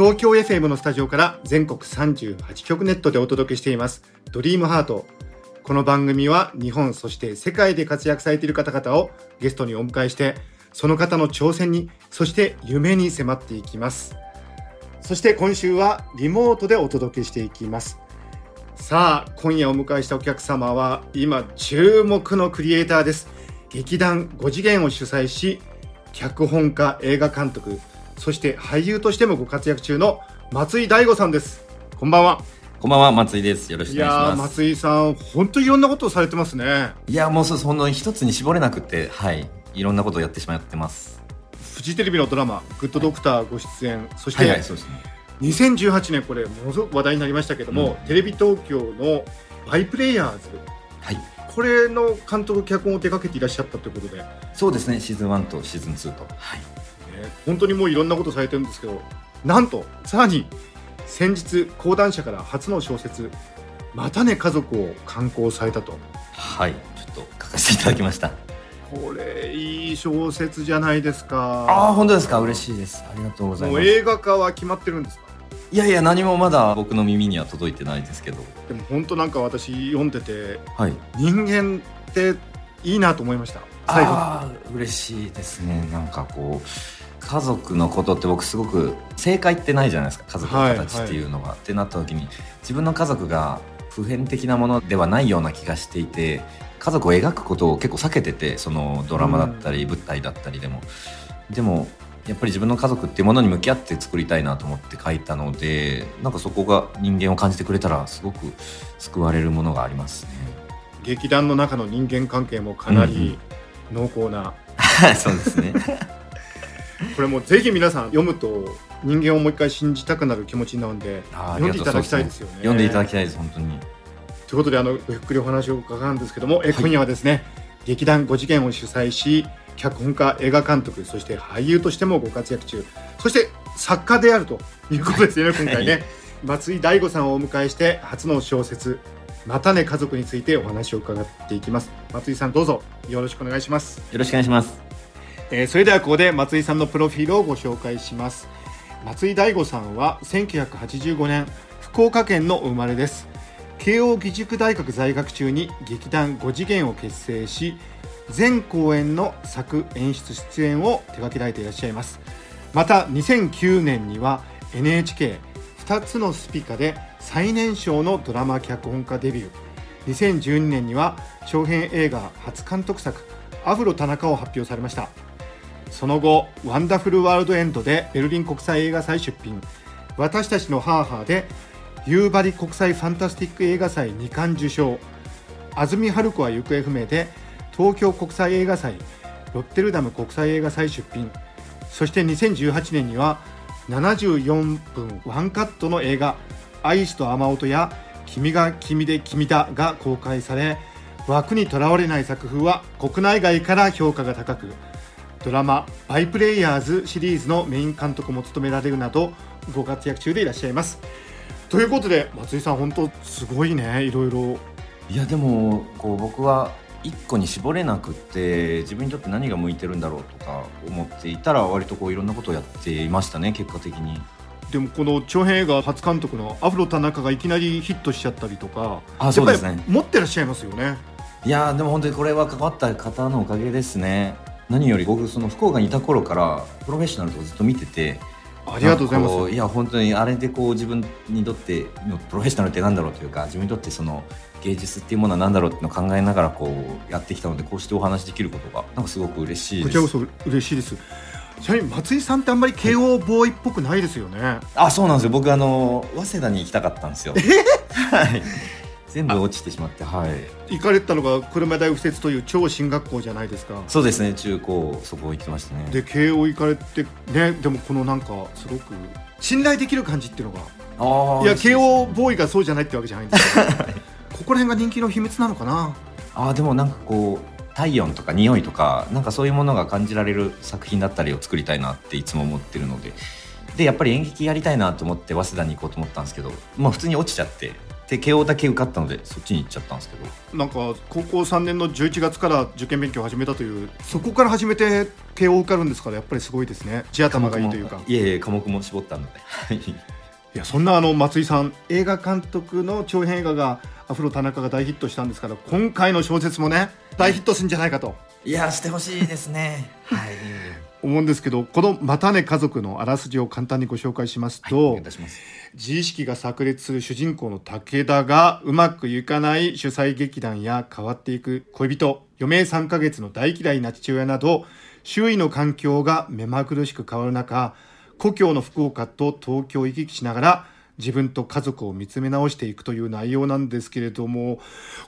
東京 FM のスタジオから全国38局ネットでお届けしています。ドリームハート。この番組は日本そして世界で活躍されている方々をゲストにお迎えしてその方の挑戦にそして夢に迫っていきます。そして今週はリモートでお届けしていきます。さあ今夜お迎えしたお客様は今注目のクリエイターです。劇団5次元を主催し脚本家映画監督そして俳優としてもご活躍中の松井大吾さんですこんばんはこんばんは、松井です。よろしいくお願いします。松井さん本当にいろんなことをされてますねいや、もうそその一つに絞れなくて、はい。いろんなことをやってしまってます。フジテレビのドラマ「グッドドクター」ご出演そしてはいはい、そうですね。2018年これものすごく話題になりましたけども、うんテレビ東京の「バイプレイヤーズはい。」これの監督脚本を手掛けていらっしゃったということで、ね、そうですね、シーズン1とシーズン2と。はい。本当にもういろんなことされてるんですけどなんとさらに先日講談社から初の小説「またね家族」を刊行されたとはい。ちょっと書かせていただきました。これいい小説じゃないですかああ、本当ですか？嬉しいです。ありがとうございます。もう映画化は決まってるんですか？いやいや、何もまだ僕の耳には届いてないですけど。でも本当なんか私読んでてはい。人間っていいなと思いました最後嬉しいですね。なんかこう。家族のことって僕すごく正解ってないじゃないですか。家族の形っていうのが、ってなった時に自分の家族が普遍的なものではないような気がしていて家族を描くことを結構避けててそのドラマだったり舞台だったりでも、でもやっぱり自分の家族っていうものに向き合って作りたいなと思って書いたのでなんかそこが人間を感じてくれたらすごく救われるものがありますね。劇団の中の人間関係もかなり濃厚な、そうですね。これもぜひ皆さん読むと人間をもう一回信じたくなる気持ちになるんで読んでいただきたいですよね。読んでいただきたいです本当に。ということであのごゆっくりお話を伺うんですけども、えはい今夜はですね劇団5次元を主催し脚本家映画監督そして俳優としてもご活躍中。そして作家であるということですよね今回ね、はい松井大吾さんをお迎えして初の小説「またね家族」についてお話を伺っていきます。松井さんどうぞ。よろしくお願いします。よろしくお願いします。えーそれではここで松井さんのプロフィールをご紹介します。松井大吾さんは1985年福岡県の生まれです。慶應義塾大学在学中に劇団5次元を結成し全公演の作演出出演を手掛けられていらっしゃいます。また2009年には NHK2 つのスピカで最年少のドラマ脚本家デビュー。2012年には長編映画初監督作「アフロ田中」を発表されました。その後「ワンダフルワールドエンド」でベルリン国際映画祭出品「私たちのハーハー」で夕張国際ファンタスティック映画祭2冠受賞「アズミ・ハルコは行方不明」で東京国際映画祭ロッテルダム国際映画祭出品。そして2018年には74分ワンカットの映画「アイスと雨音」や「君が君で君だ」が公開され枠にとらわれない作風は国内外から評価が高くドラマ「バイプレイヤーズ」シリーズのメイン監督も務められるなどご活躍中でいらっしゃいます。ということで松井さん本当すごいね。いろいろ。いやでもこう僕は一個に絞れなくって自分にとって何が向いてるんだろうとか思っていたら割とこういろんなことをやっていましたね結果的に。でもこの長編映画初監督のアフロ田中がいきなりヒットしちゃったりとかあそうですね。やっぱり持ってらっしゃいますよね。いやーでも本当にこれは関わった方のおかげですね何より僕その福岡にいた頃からプロフェッショナルとかずっと見ててありがとうございます。いや本当にあれでこう自分にとってのプロフェッショナルってなんだろうというか自分にとってその芸術っていうものは何だろうっていうのを考えながらこうやってきたのでこうしてお話しできることがなんかすごく嬉しいです。こちらこそ嬉しいです。ちなみに松井さんってあんまり慶応ボーイっぽくないですよね、あそうなんですよ。僕あの早稲田に行きたかったんですよ。はい全部落ちてしまってはい。行かれたのが車大右折という超進学校じゃないですか。そうですね中高そこ行きましたね。で慶応行かれてねでもこのなんかすごく信頼できる感じっていうのが。いや慶応ボーイがそうじゃないってわけじゃないんですけど ここら辺が人気の秘密なのかな。あーでもなんかこう体温とか匂いとかなんかそういうものが感じられる作品だったりを作りたいなっていつも思ってるので。でやっぱり演劇やりたいなと思って早稲田に行こうと思ったんですけどまあ普通に落ちちゃってで慶応だけ受かったのでそっちに行っちゃったんですけど。なんか高校3年の11月から受験勉強を始めたというそこから始めて慶応受かるんですからやっぱりすごいですね。地頭がいいというか。いえいえ科目も絞ったので。はい。いやそんなあの松井さん映画監督の長編映画がアフロ田中が大ヒットしたんですから今回の小説もね大ヒットするんじゃないかと。いやしてほしいですね。はい 思うんですけどこの「またね家族」のあらすじを簡単にご紹介しますと、願います。自意識が炸裂する主人公の武田がうまくいかない主催劇団や変わっていく恋人余命3ヶ月の大嫌いな父親など周囲の環境が目まぐるしく変わる中故郷の福岡と東京を行き来しながら自分と家族を見つめ直していくという内容なんですけれども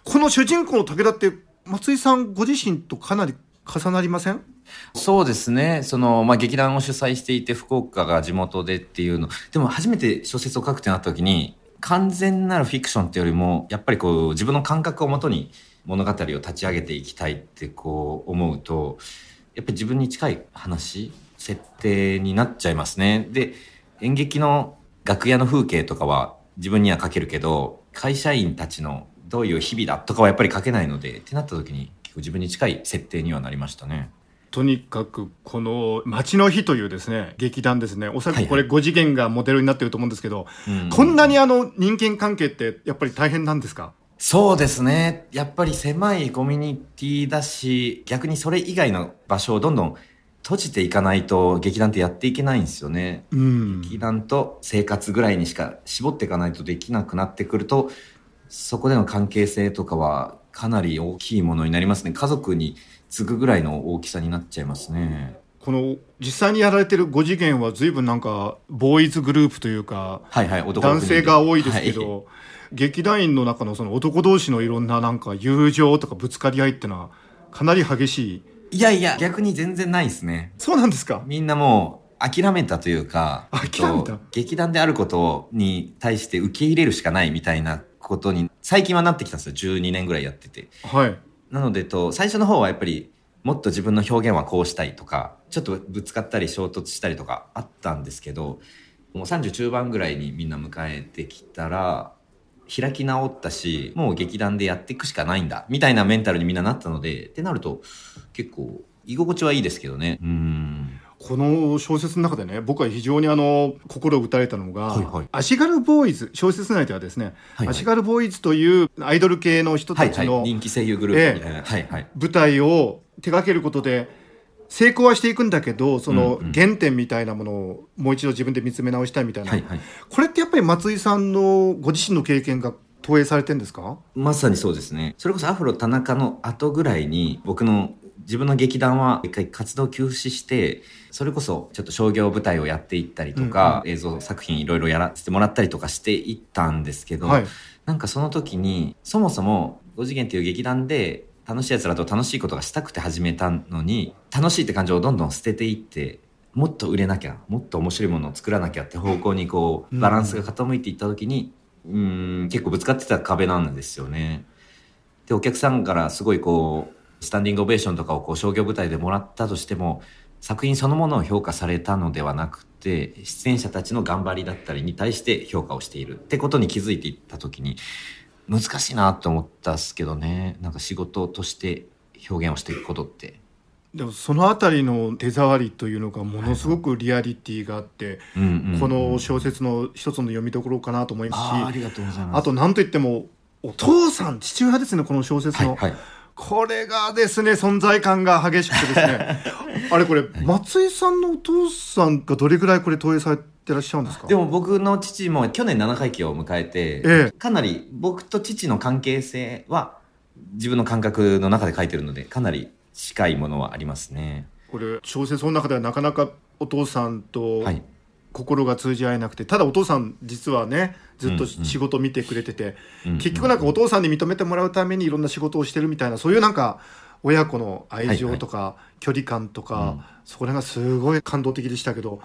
この主人公の武田って松井さんご自身とかなり重なりません？そうですね。その、まあ、劇団を主催していて、福岡が地元でっていうの。でも、初めて小説を書くってなった時に、完全なるフィクションっていうよりも、やっぱりこう、自分の感覚をもとに物語を立ち上げていきたいってこう、思うと、やっぱり自分に近い話、設定になっちゃいますね。で、演劇の楽屋の風景とかは自分には書けるけど、会社員たちのどういう日々だとかはやっぱり書けないので、ってなった時に、結構自分に近い設定にはなりましたね。とにかくこの「街の日」というですね劇団ですねおそらはいはいくこれ5次元がモデルになってると思うんですけど、うんこんなにあの人間関係ってやっぱり大変なんですか？そうですね。やっぱり狭いコミュニティだし、逆にそれ以外の場所をどんどん閉じていかないと劇団ってやっていけないんですよね。うん劇団と生活ぐらいにしか絞っていかないとできなくなってくると、そこでの関係性とかはかなり大きいものになりますね。家族に次ぐぐらいの大きさになっちゃいますね。この実際にやられてる5次元は随分なんかボーイズグループというかはいはい、男性が多いですけど、はい劇団員の中のその男同士のいろんななんか友情とかぶつかり合いってのはかなり激しいいやいや、逆に全然ないですね。そうなんですか？みんなもう諦めたというか、諦めた？えっと劇団であることに対して受け入れるしかないみたいなことに最近はなってきたんですよ。12年ぐらいやってて。はいなので、と、最初の方はやっぱりもっと自分の表現はこうしたいとか、ちょっとぶつかったり衝突したりとかあったんですけど、もう30中盤ぐらいにみんな迎えてきたら、開き直ったし、もう劇団でやっていくしかないんだ、みたいなメンタルにみんななったので、ってなると結構居心地はいいですけどね。うん。この小説の中でね僕は非常にあの心を打たれたのが、はいはい足軽ボーイズ小説内ではですね、はいはい足軽ボーイズというアイドル系の人はいはい。たちの人気声優グループみたいな。はいはい。舞台を手掛けることで成功はしていくんだけどそのうんうん原点みたいなものをもう一度自分で見つめ直したいみたいな、はいはい。これってやっぱり松井さんのご自身の経験が投影されてるんですか？まさにそうですね。それこそアフロ田中の後ぐらいに僕の自分の劇団は一回活動休止して、それこそちょっと商業舞台をやっていったりとか、映像作品いろいろやらせてもらったりとかしていったんですけど、はい。なんかその時に、そもそも5次元っていう劇団で楽しい奴らと楽しいことがしたくて始めたのに、楽しいって感情をどんどん捨てていって、もっと売れなきゃ、もっと面白いものを作らなきゃって方向にこう、うん。バランスが傾いていった時に、うーん、結構ぶつかってた壁なんですよね。で、お客さんからすごいこう、スタンディングオベーションとかをこう商業舞台でもらったとしても、作品そのものを評価されたのではなくて、出演者たちの頑張りだったりに対して評価をしているってことに気づいていった時に、難しいなと思ったっすけどね。なんか仕事として表現をしていくことって。でもそのあたりの手触りというのがものすごくリアリティがあって、この小説の一つの読みどころかなと思いますし。あと何といってもお父さん父親ですねこの小説の、はい、はい。これがですね存在感が激しくてですね あれこれ松井さんのお父さんがどれぐらいこれ投影されてらっしゃるんですか？でも僕の父も去年7回忌を迎えて、ええかなり僕と父の関係性は自分の感覚の中で書いてるのでかなり近いものはありますね。これ小説の中ではなかなかお父さんとはい。心が通じ合えなくてただお父さん実はねずっと仕事見てくれてて、うんうん結局なんかお父さんに認めてもらうためにいろんな仕事をしてるみたいなそういうなんか親子の愛情とか距離感とか、うん。それがすごい感動的でしたけど、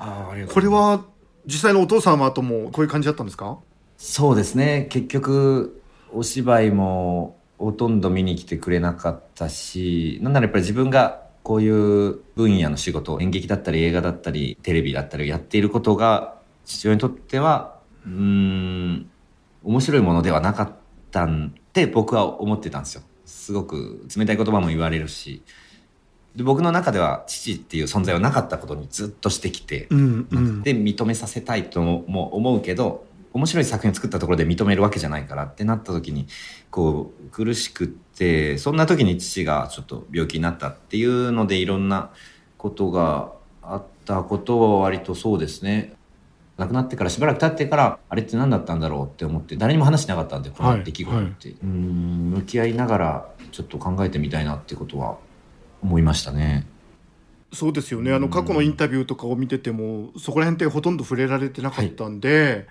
これは実際のお父様ともこういう感じだったんですか？そうですね。結局お芝居もほとんど見に来てくれなかったしなんならやっぱり自分がこういう分野の仕事演劇だったり映画だったりテレビだったりやっていることが父親にとってはうーん面白いものではなかったんって僕は思ってたんですよ。すごく冷たい言葉も言われるし。で僕の中では父っていう存在はなかったことにずっとしてきて、うんうん。で認めさせたいとも思うけど面白い作品を作ったところで認めるわけじゃないからってなった時にこう苦しくってそんな時に父がちょっと病気になったっていうのでいろんなことがあったことは割とそうですね。亡くなってからしばらく経ってからあれって何だったんだろうって思って誰にも話してなかったんでこの出来事って、うーん向き合いながらちょっと考えてみたいなってことは思いましたね。そうですよね。あの過去のインタビューとかを見ててもそこら辺ってほとんど触れられてなかったんで、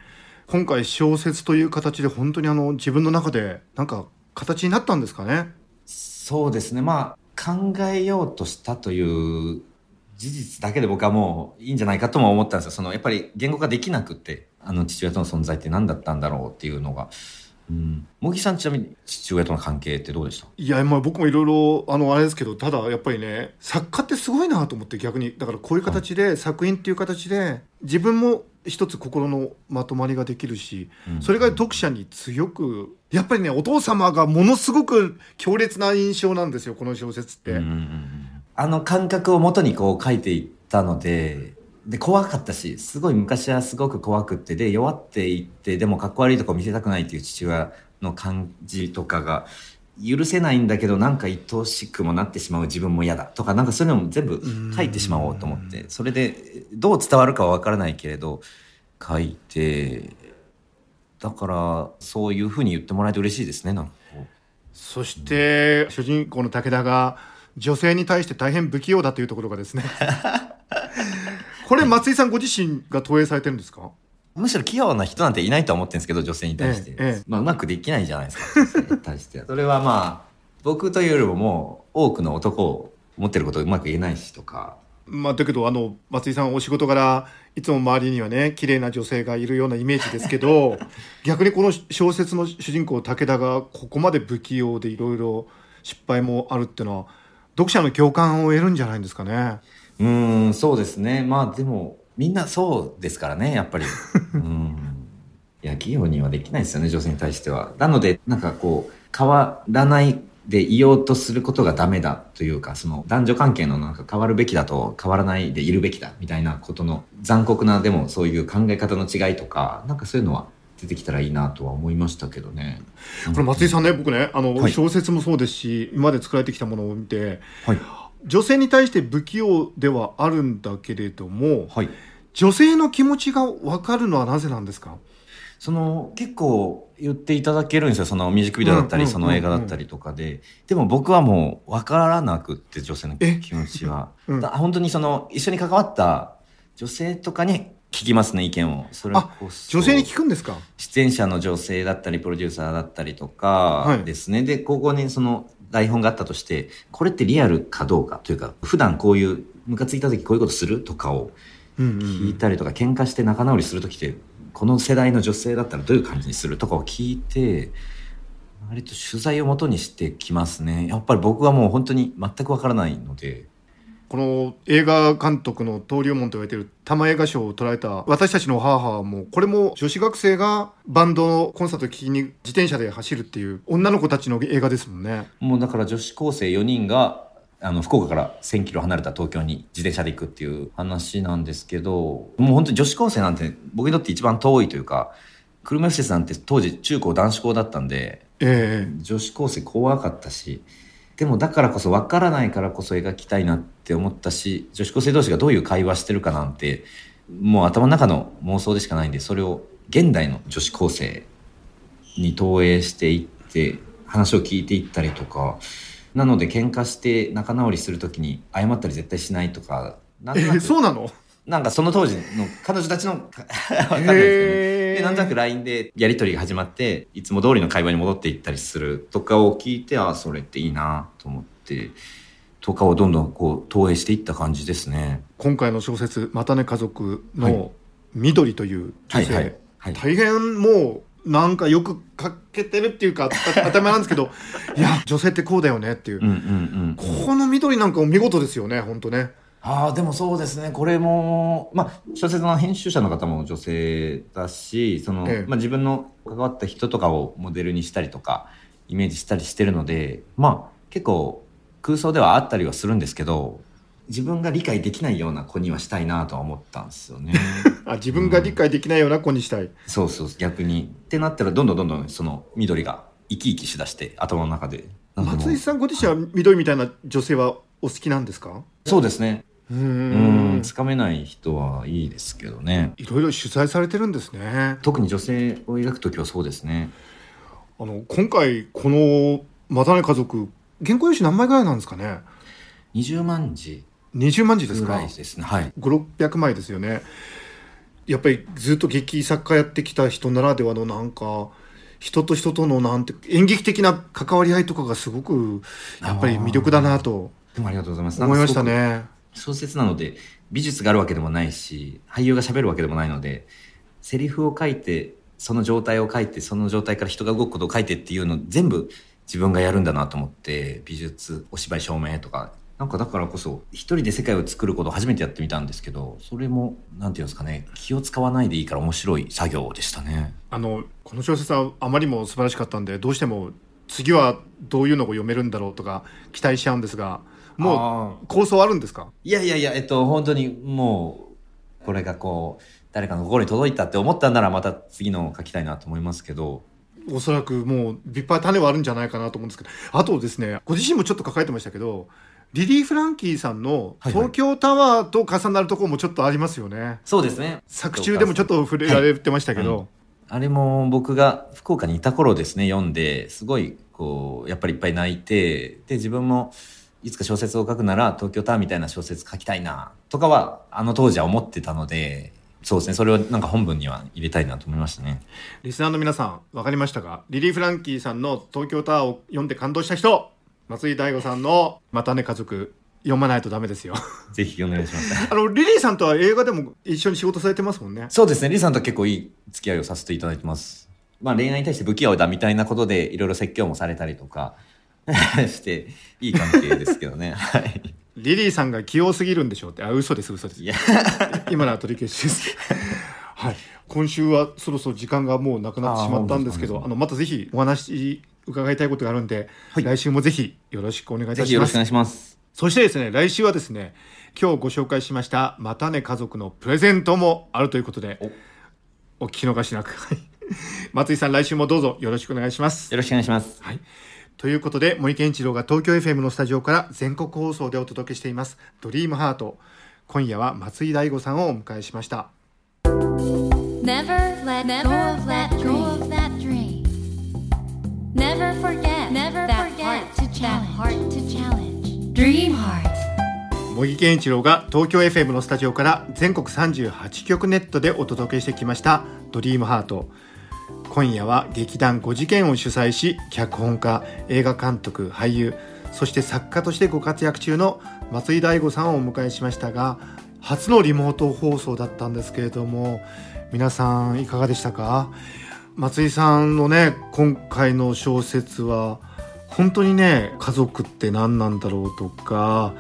今回小説という形で本当にあの自分の中でなんか形になったんですかね？そうですね。まあ、考えようとしたという事実だけで僕はもういいんじゃないかとも思ったんですよ。その、やっぱり言語化できなくって、あの父親との存在って何だったんだろうっていうのが。うん。茂木さんちなみに父親との関係ってどうでした？いやまあ僕もいろいろあのあれですけどただやっぱりね作家ってすごいなと思って逆にだからこういう形で作品っていう形で自分も一つ心のまとまりができるし、うんそれが読者に強くやっぱりねお父様がものすごく強烈な印象なんですよこの小説って。あの感覚をもとにこう書いていったので、で、怖かったし、すごい昔はすごく怖くって、で、弱っていって、でもかっこ悪いとこ見せたくないっていう父親の感じとかが、許せないんだけど、なんか愛おしくもなってしまう自分も嫌だとか、なんかそういうのも全部書いてしまおうと思って、それで、どう伝わるかはわからないけれど、書いて、だから、そういうふうに言ってもらえて嬉しいですね、なんか。そして主人公の武田が女性に対して大変不器用だというところがですね。これ松井さんご自身が投影されてるんですか？むしろ器用な人なんていないとは思ってるんですけど、女性に対して。ええええまあ、うまくできないじゃないですか、女性に対しては。それはまあ、僕というよりももう、多くの男を持ってることをうまく言えないしとか。まあ、だけどあの松井さんお仕事柄いつも周りにはね綺麗な女性がいるようなイメージですけど 逆にこの小説の主人公武田がここまで不器用でいろいろ失敗もあるっていうのは読者の共感を得るんじゃないんですかね。うーん、そうですね。まあでも、みんなそうですからね、やっぱり。うん。いや、器用にはできないですよね、女性に対しては。なので、なんかこう、変わらないでいようとすることがダメだというか、その男女関係のなんか変わるべきだと変わらないでいるべきだみたいなことの残酷なでもそういう考え方の違いとか、なんかそういうのは出てきたらいいなとは思いましたけどね。これ松井さんね僕ねあの、はい小説もそうですし今まで作られてきたものを見てはい。女性に対して不器用ではあるんだけれどもはい。女性の気持ちが分かるのはなぜなんですか？その結構言っていただけるんですよ。そのミュージックビデオだったり、その映画だったりとかで。でも僕はもう分からなくって女性のえ気持ちは、うん。だ本当にその一緒に関わった女性とかに聞きますね意見を。それこそ。女性に聞くんですか？出演者の女性だったりプロデューサーだったりとはい。かですね、でここにその台本があったとしてこれってリアルかどうかというか普段こういうムカついた時こういうことするとかをうんうん聞いたりとか、喧嘩して仲直りする時ってこの世代の女性だったらどういう感じにするとかを聞いて割と取材をもとにしてきますね。やっぱり僕はもう本当に全くわからないのでこの映画監督の登竜門と言われている玉映画賞を捉えた私たちの母もこれも女子学生がバンドのコンサートを聴きに自転車で走るっていう女の子たちの映画ですもんね。もうだから女子高生4人があの福岡から1000キロ離れた東京に自転車で行くっていう話なんですけどもう本当に女子高生なんて僕にとって一番遠いというか久留米施設なんて当時中高男子校だったんでえ女子高生怖かったしでもだからこそ分からないからこそ描きたいなって思ったし女子高生同士がどういう会話してるかなんてもう頭の中の妄想でしかないんでそれを現代の女子高生に投影していって話を聞いていったりとか。なので喧嘩して仲直りするときに謝ったり絶対しないとかなんええとなくそうなの？なんかその当時の彼女たちの わかんないですけどね。でなんとなく LINE でやり取りが始まっていつも通りの会話に戻っていったりするとかを聞いてあそれっていいなと思ってとかをどんどんこう投影していった感じですね。今回の小説「またね家族」はい。の緑という女性、はいはい。はい。大変もうなんかよく書けてるっていうかあ当たり前なんですけど いや女性ってこうだよねっていう、うんうんうん。この緑なんかも見事ですよね本当ねああでもそうですね。これもまあ小説の編集者の方も女性だしその、ええ。まあ、自分の関わった人とかをモデルにしたりとかイメージしたりしてるのでまあ結構空想ではあったりはするんですけど自分が理解できないような子にはしたいなとは思ったんですよね。あ自分が理解できないような子にしたい、そうそう逆に。ってなったらどんどんどんどんその緑が生き生きしだして頭の中で。松井さんご自身は緑みたいな女性はお好きなんですか？そうですねうん。つかめない人はいいですけどねいろいろ取材されてるん。ですね特に女性を描く時はそうですねあの今回この「またね家族」原稿用紙何枚ぐらいなん。ですかね20万字20万字ですかですねはい5600枚ですよねやっぱりずっと劇作家やってきた人ならではのなん。か人と人とのなん。て演劇的な関わり合いとかがすごくやっぱり魅力だなとでもありがとうございます思いましたね小説なので美術があるわけでもないし俳優が喋るわけでもないのでセリフを書いてその状態を書いてその状態から人が動くことを書いてっていうの全部自分がやるんだなと思って美術お芝居照明とか。なんかだからこそ一人で世界を作ることを初めてやってみたんですけどそれもなんていうんですかね気を使わないでいいから面白い作業でしたね。あのこの小説はあまりも素晴らしかったんでどうしても次はどういうのを読めるんだろうとか期待しちゃうんですがもう構想あるんですか？いやいやいや、えっと、本当にもう、これがこう、誰かの心に届いたって思ったんならまた次の書きたいなと思いますけど、おそらくもういっぱい種はあるんじゃないかなと思うんですけど。あとですねご自身もちょっと書かれてましたけどリリー・フランキーさんのはいはい。東京タワーと重なるところもちょっとありますよね、そうですね。作中でもちょっと触れられてましたけど、はい。あれも僕が福岡にいた頃ですね、読んで、すごい、こう、やっぱりいっぱい泣いて、で、自分も、いつか小説を書くなら東京タワーみたいな小説書きたいな、とかは、あの当時は思ってたので、そうですね、それをなんか本文には入れたいなと思いましたね。リスナーの皆さん分かりましたか？リリー・フランキーさんの東京タワーを読んで感動した人松井大悟さんの「またね家族」読まないとダメですよぜひお願いします。あのリリーさんとは映画でも一緒に仕事されてますもんねそうですね、リさんと結構いい付き合いをさせていただいてます。まあ恋愛に対して不器用だみたいなことでいろいろ説教もされたりとか して、いい関係ですけどね。はい。リリーさんが器用すぎるんでしょうって。あ嘘です嘘です。いや、今のは取り消しです。はい。今週はそろそろ時間がもうなくなってしまったんですけどあのまたぜひお話伺いたいことがあるんで、はい。来週もぜひよろしくお願いいぜたします。ひよろしくお願いします。そしてですね来週はですね今日ご紹介しました「またね家族」のプレゼントもあるということでお聞き逃しなく。はい。松井さん来週もどうぞよろしくお願いします。よろしくお願いします。はい。ということで、森健一郎が東京 FM のスタジオから全国放送でお届けしています、ドリームハート。今夜は松井大悟さんをお迎えしました。Never let go of that dream. Never forget that heart to challenge. Dream Heart. 茂木健一郎が東京 FM のスタジオから全国38局ネットでお届けしてきました、ドリームハート。今夜は劇団5次元を主催し、脚本家、映画監督、俳優、そして作家としてご活躍中の松井大悟さんをお迎えしましたが、初のリモート放送だったんですけれども、皆さんいかがでしたか？松井さんのね、今回の小説は、本当にね、家族って何なんだろうとか、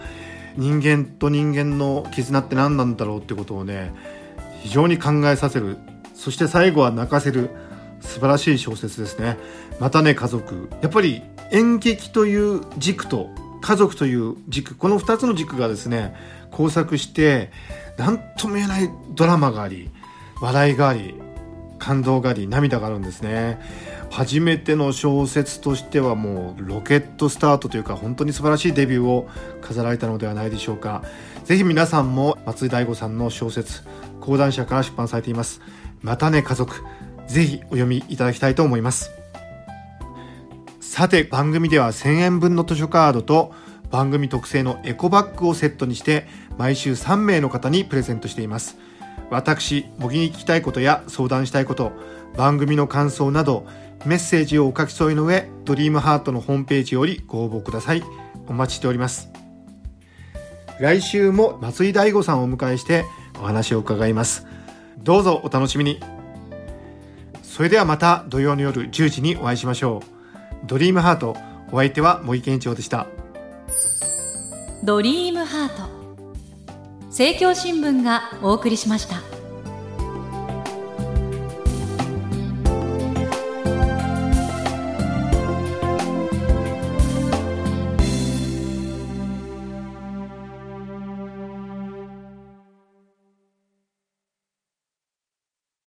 人間と人間の絆って何なんだろうってことをね、非常に考えさせる、そして最後は泣かせる、素晴らしい小説ですね。またね、家族。やっぱり演劇という軸と家族という軸、この2つの軸がですね、交錯して、何とも言えないドラマがあり、笑いがあり、感動があり、涙があるんですね。初めての小説としてはもうロケットスタートというか本当に素晴らしいデビューを飾られたのではないでしょうか。ぜひ皆さんも松井大悟さんの小説、講談社から出版されています。またね家族。ぜひお読みいただきたいと思います。さて番組では1000円分の図書カードと番組特製のエコバッグをセットにして毎週3名の方にプレゼントしています。私模擬に聞きたいことや相談したいこと番組の感想などメッセージをお書き添えの上ドリームハートのホームページよりご応募ください。お待ちしております。来週も松井大悟さんをお迎えしてお話を伺います。どうぞお楽しみに。それではまた土曜の夜10時にお会いしましょう。ドリームハートお相手は森健一郎でした。ドリームハート。政教新聞がお送りしました。